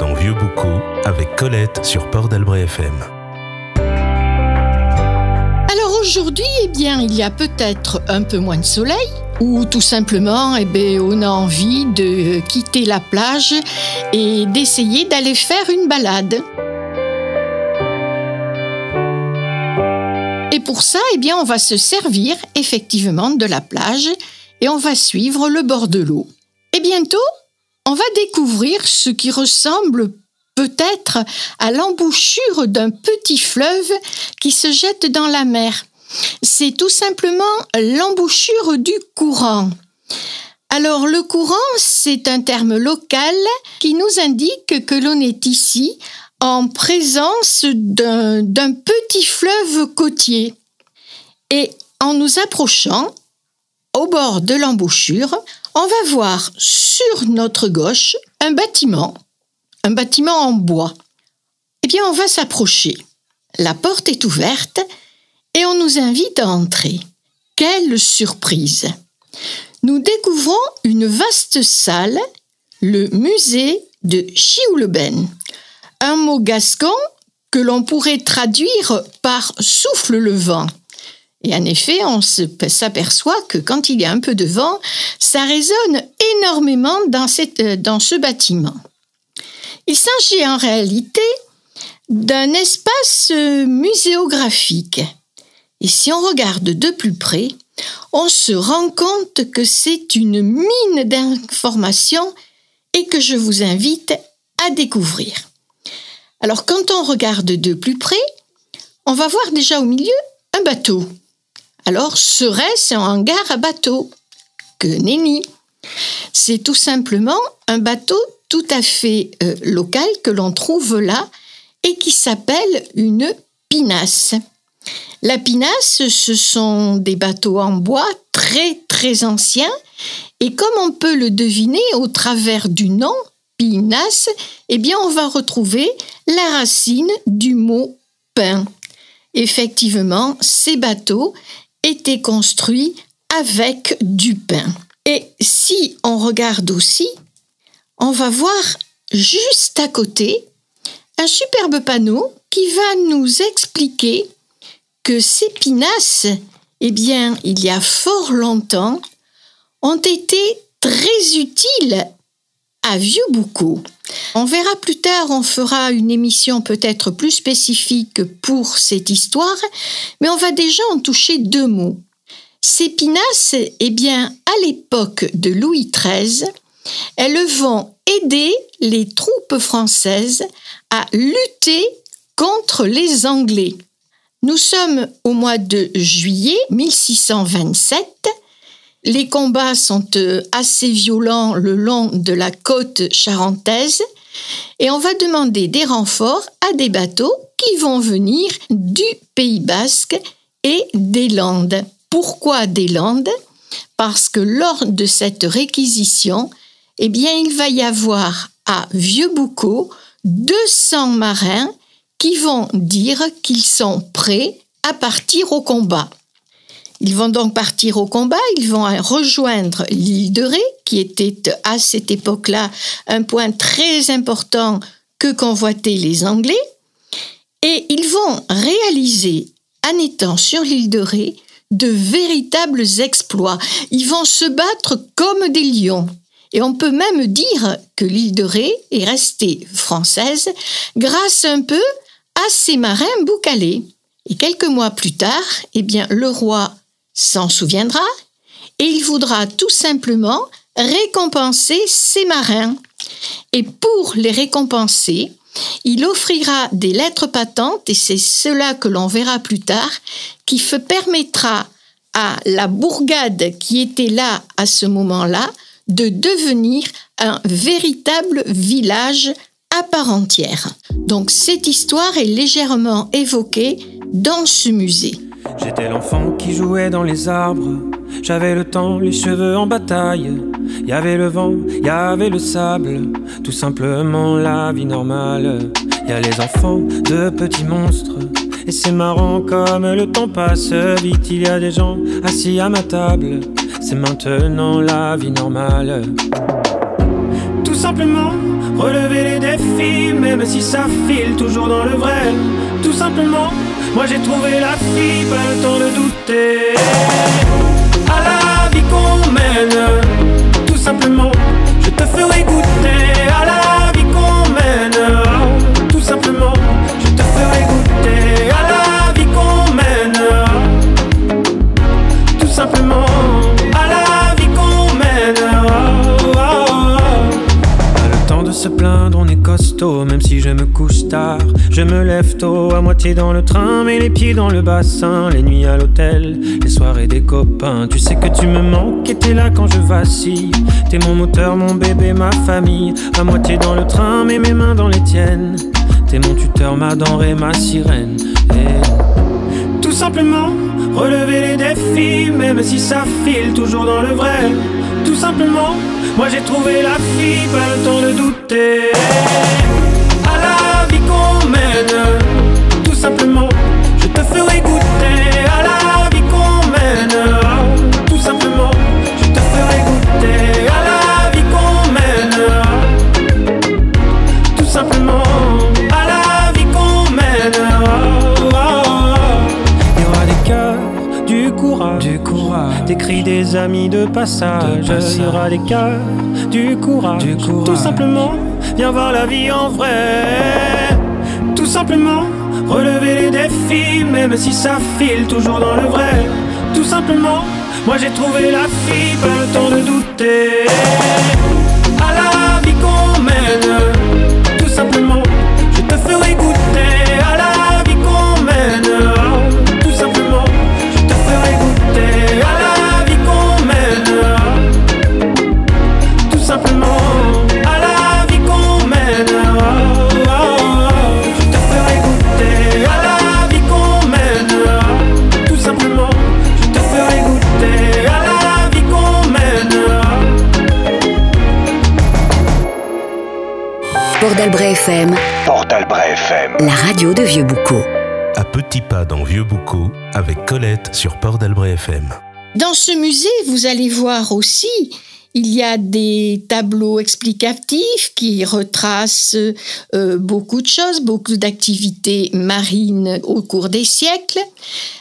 en vieux boucau avec Colette sur Port d'Albret FM. Alors aujourd'hui, eh bien, il y a peut-être un peu moins de soleil, ou tout simplement, eh bien, on a envie de quitter la plage et d'essayer d'aller faire une balade. Et pour ça, eh bien, on va se servir effectivement de la plage et on va suivre le bord de l'eau. Et bientôt, on va découvrir ce qui ressemble peut-être à l'embouchure d'un petit fleuve qui se jette dans la mer. C'est tout simplement l'embouchure du courant. Alors le courant, c'est un terme local qui nous indique que l'on est ici en présence d'un petit fleuve côtier. Et en nous approchant, au bord de l'embouchure, on va voir sur notre gauche un bâtiment, un bâtiment en bois. Eh bien, on va s'approcher. La porte est ouverte et on nous invite à entrer. Quelle surprise Nous découvrons une vaste salle, le musée de Chiouleben. Un mot gascon que l'on pourrait traduire par souffle le vent. Et en effet, on s'aperçoit que quand il y a un peu de vent, ça résonne énormément dans, euh, ce bâtiment. Il s'agit en réalité d'un espace euh, muséographique. Et si on regarde de plus près, on se rend compte que c'est une mine d'informations et que je vous invite à découvrir. Alors quand on regarde de plus près, on va voir déjà au milieu un bateau. Alors, serait-ce un hangar à bateau? Que nenni C'est tout simplement un bateau tout à fait euh, local que l'on trouve là et qui s'appelle une pinasse. La pinasse, ce sont des bateaux en bois très très anciens et comme on peut le deviner au travers du nom pinasse, eh bien on va retrouver la racine du mot pain. Effectivement, ces bateaux était construit avec du pain. Et si on regarde aussi, on va voir juste à côté un superbe panneau qui va nous expliquer que ces pinasses, eh bien, il y a fort longtemps, ont été très utiles à Vieux-Boucau. On verra plus tard, on fera une émission peut-être plus spécifique pour cette histoire, mais on va déjà en toucher deux mots. Pinasses, eh bien, à l'époque de Louis XIII, elles vont aider les troupes françaises à lutter contre les Anglais. Nous sommes au mois de juillet 1627 les combats sont euh, assez violents le long de la côte charentaise et on va demander des renforts à des bateaux qui vont venir du Pays basque et des Landes. Pourquoi des Landes? Parce que lors de cette réquisition, eh bien, il va y avoir à Vieux-Boucau 200 marins qui vont dire qu'ils sont prêts à partir au combat. Ils vont donc partir au combat, ils vont rejoindre l'île de Ré, qui était à cette époque-là un point très important que convoitaient les Anglais, et ils vont réaliser, en étant sur l'île de Ré, de véritables exploits. Ils vont se battre comme des lions. Et on peut même dire que l'île de Ré est restée française grâce un peu à ces marins boucalés. Et quelques mois plus tard, eh bien, le roi s'en souviendra et il voudra tout simplement récompenser ses marins. Et pour les récompenser, il offrira des lettres patentes, et c'est cela que l'on verra plus tard, qui permettra à la bourgade qui était là à ce moment-là de devenir un véritable village à part entière. Donc cette histoire est légèrement évoquée dans ce musée. J'étais l'enfant qui jouait dans les arbres. J'avais le temps, les cheveux en bataille. Il y avait le vent, y avait le sable. Tout simplement la vie normale. Y a les enfants de petits monstres. Et c'est marrant comme le temps passe vite. Il y a des gens assis à ma table. C'est maintenant la vie normale. Tout simplement relever les défis, même si ça file toujours dans le vrai. Tout simplement, moi j'ai trouvé la fille, pas le temps de douter. À la vie qu'on mène, tout simplement, je te ferai goûter dans le train, mais les pieds dans le bassin. Les nuits à l'hôtel, les soirées des copains. Tu sais que tu me manques et t'es là quand je vacille. T'es mon moteur, mon bébé, ma famille. À moitié dans le train, mais mes mains dans les tiennes. T'es mon tuteur, ma denrée, ma sirène. Et tout simplement, relever les défis, même si ça file toujours dans le vrai. Tout simplement, moi j'ai trouvé la fille, pas le temps de douter. À la vie qu'on mène, te ferai goûter. À la vie qu'on mène, tout simplement, je te ferai goûter. À la vie qu'on mène, tout simplement, à la vie qu'on mène. Oh. Il y aura des cœurs, du courage, du courage, des cris des amis de passage. Il y aura des cœurs, du courage, du courage. Tout simplement, viens voir la vie en vrai. Tout simplement, relever les défis, même si ça file toujours dans le vrai. Tout simplement, moi j'ai trouvé la fille, pas le temps de douter. FM, Portal Bray FM. la radio de Vieux-Boucau. À petits pas dans Vieux Boucau avec Colette sur Port d'Albret FM. Dans ce musée, vous allez voir aussi, il y a des tableaux explicatifs qui retracent euh, beaucoup de choses, beaucoup d'activités marines au cours des siècles.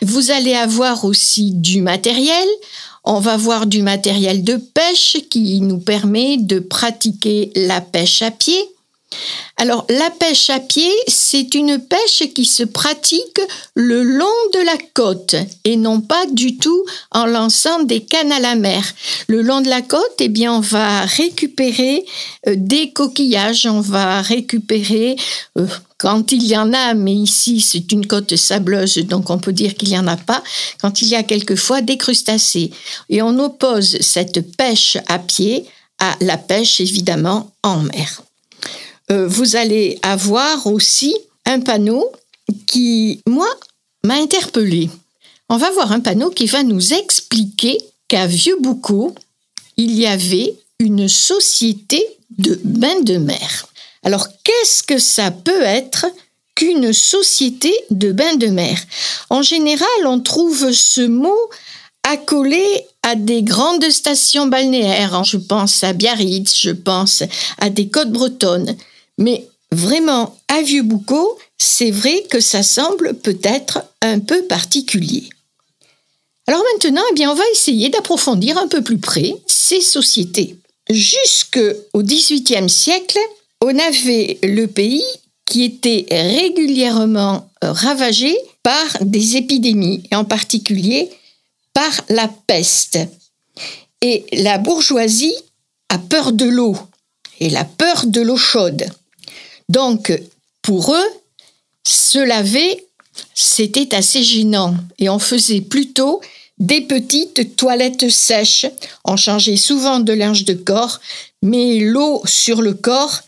Vous allez avoir aussi du matériel. On va voir du matériel de pêche qui nous permet de pratiquer la pêche à pied. Alors, la pêche à pied, c'est une pêche qui se pratique le long de la côte et non pas du tout en lançant des cannes à la mer. Le long de la côte, eh bien, on va récupérer euh, des coquillages, on va récupérer euh, quand il y en a, mais ici c'est une côte sableuse, donc on peut dire qu'il n'y en a pas, quand il y a quelquefois des crustacés. Et on oppose cette pêche à pied à la pêche évidemment en mer euh, vous allez avoir aussi un panneau qui, moi, m'a interpellé. On va voir un panneau qui va nous expliquer qu'à Vieux-Boucau, il y avait une société de bains de mer. Alors, qu'est-ce que ça peut être qu'une société de bains de mer? En général, on trouve ce mot accolé à des grandes stations balnéaires. Je pense à Biarritz, je pense à des côtes bretonnes. Mais vraiment, à Vieux-Boucau, c'est vrai que ça semble peut-être un peu particulier. Alors maintenant, eh on va essayer d'approfondir un peu plus près ces sociétés. Jusqu'au XVIIIe siècle, on avait le pays qui était régulièrement ravagé par des épidémies, et en particulier par la peste. Et la bourgeoisie a peur de l'eau, et la peur de l'eau chaude. Donc, pour eux, se laver, c'était assez gênant et on faisait plutôt des petites toilettes sèches. On changeait souvent de linge de corps, mais l'eau sur le corps,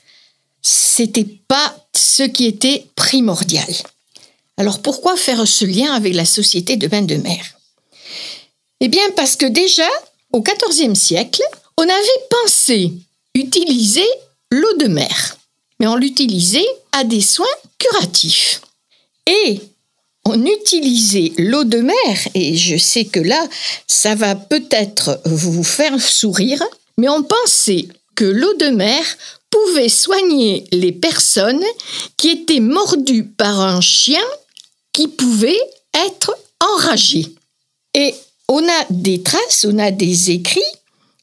c'était pas ce qui était primordial. Alors pourquoi faire ce lien avec la société de bains de mer? Eh bien parce que déjà, au XIVe siècle, on avait pensé utiliser l'eau de mer mais on l'utilisait à des soins curatifs. Et on utilisait l'eau de mer, et je sais que là, ça va peut-être vous faire sourire, mais on pensait que l'eau de mer pouvait soigner les personnes qui étaient mordues par un chien qui pouvait être enragé. Et on a des traces, on a des écrits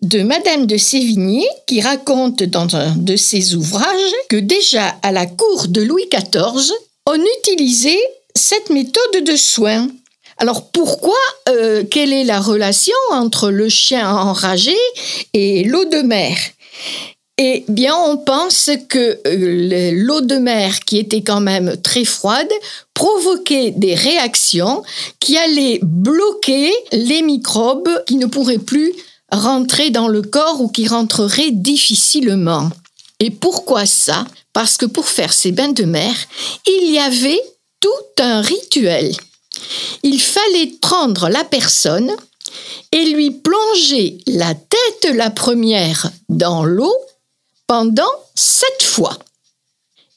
de Madame de Sévigné qui raconte dans un de ses ouvrages que déjà à la cour de Louis XIV, on utilisait cette méthode de soin. Alors pourquoi, euh, quelle est la relation entre le chien enragé et l'eau de mer? Eh bien, on pense que euh, l'eau de mer, qui était quand même très froide, provoquait des réactions qui allaient bloquer les microbes qui ne pourraient plus rentrer dans le corps ou qui rentreraient difficilement. Et pourquoi ça? Parce que pour faire ces bains de mer, il y avait tout un rituel. Il fallait prendre la personne et lui plonger la tête la première dans l'eau pendant sept fois.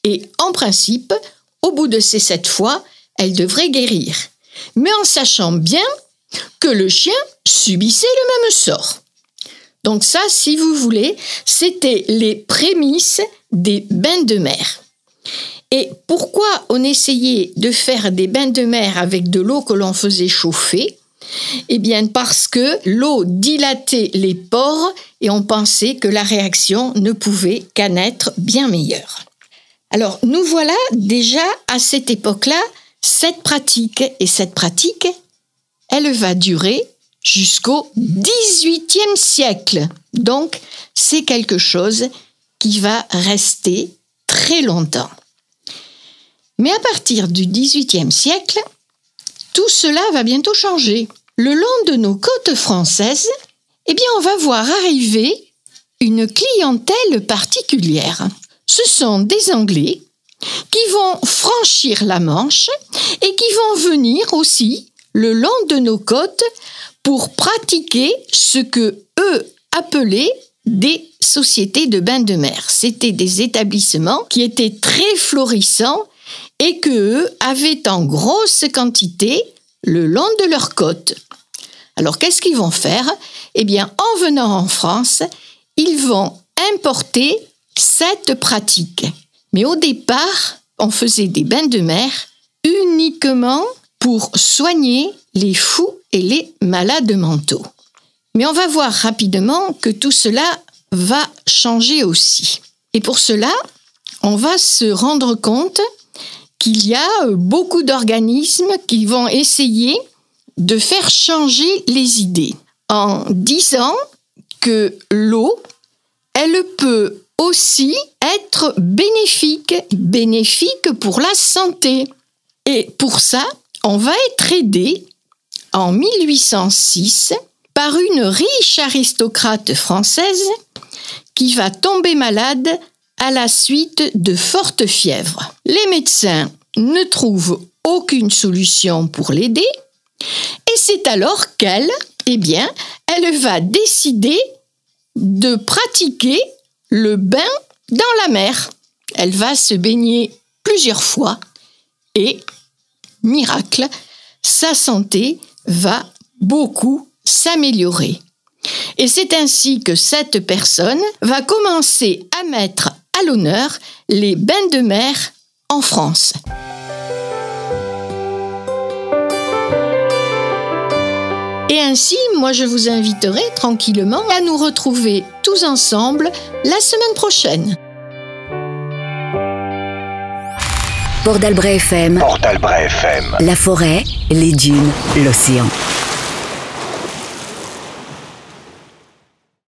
Et en principe, au bout de ces sept fois, elle devrait guérir. Mais en sachant bien que le chien subissait le même sort. Donc ça, si vous voulez, c'était les prémices des bains de mer. Et pourquoi on essayait de faire des bains de mer avec de l'eau que l'on faisait chauffer? Eh bien parce que l'eau dilatait les pores et on pensait que la réaction ne pouvait qu'en être bien meilleure. Alors nous voilà déjà à cette époque-là cette pratique et cette pratique, elle va durer jusqu'au XVIIIe siècle. Donc c'est quelque chose qui va rester très longtemps. Mais à partir du XVIIIe siècle, tout cela va bientôt changer. Le long de nos côtes françaises, eh bien, on va voir arriver une clientèle particulière. Ce sont des Anglais qui vont franchir la Manche et qui vont venir aussi le long de nos côtes pour pratiquer ce que eux appelaient des sociétés de bains de mer. C'était des établissements qui étaient très florissants et que eux avaient en grosse quantité le long de leur côte. Alors qu'est-ce qu'ils vont faire? Eh bien, en venant en France, ils vont importer cette pratique. Mais au départ, on faisait des bains de mer uniquement pour soigner les fous et les malades mentaux. Mais on va voir rapidement que tout cela va changer aussi. Et pour cela, on va se rendre compte qu'il y a beaucoup d'organismes qui vont essayer de faire changer les idées en disant que l'eau, elle peut aussi être bénéfique, bénéfique pour la santé. Et pour ça, on va être aidé en 1806 par une riche aristocrate française qui va tomber malade à la suite de fortes fièvres. Les médecins ne trouvent aucune solution pour l'aider et c'est alors qu'elle, eh bien, elle va décider de pratiquer le bain dans la mer. Elle va se baigner plusieurs fois et, miracle, sa santé va beaucoup s'améliorer. Et c'est ainsi que cette personne va commencer à mettre à l'honneur les bains de mer en France. Et ainsi, moi je vous inviterai tranquillement à nous retrouver tous ensemble la semaine prochaine. Port d'Albret FM. Port d'Albret FM. La forêt, les dunes, l'océan.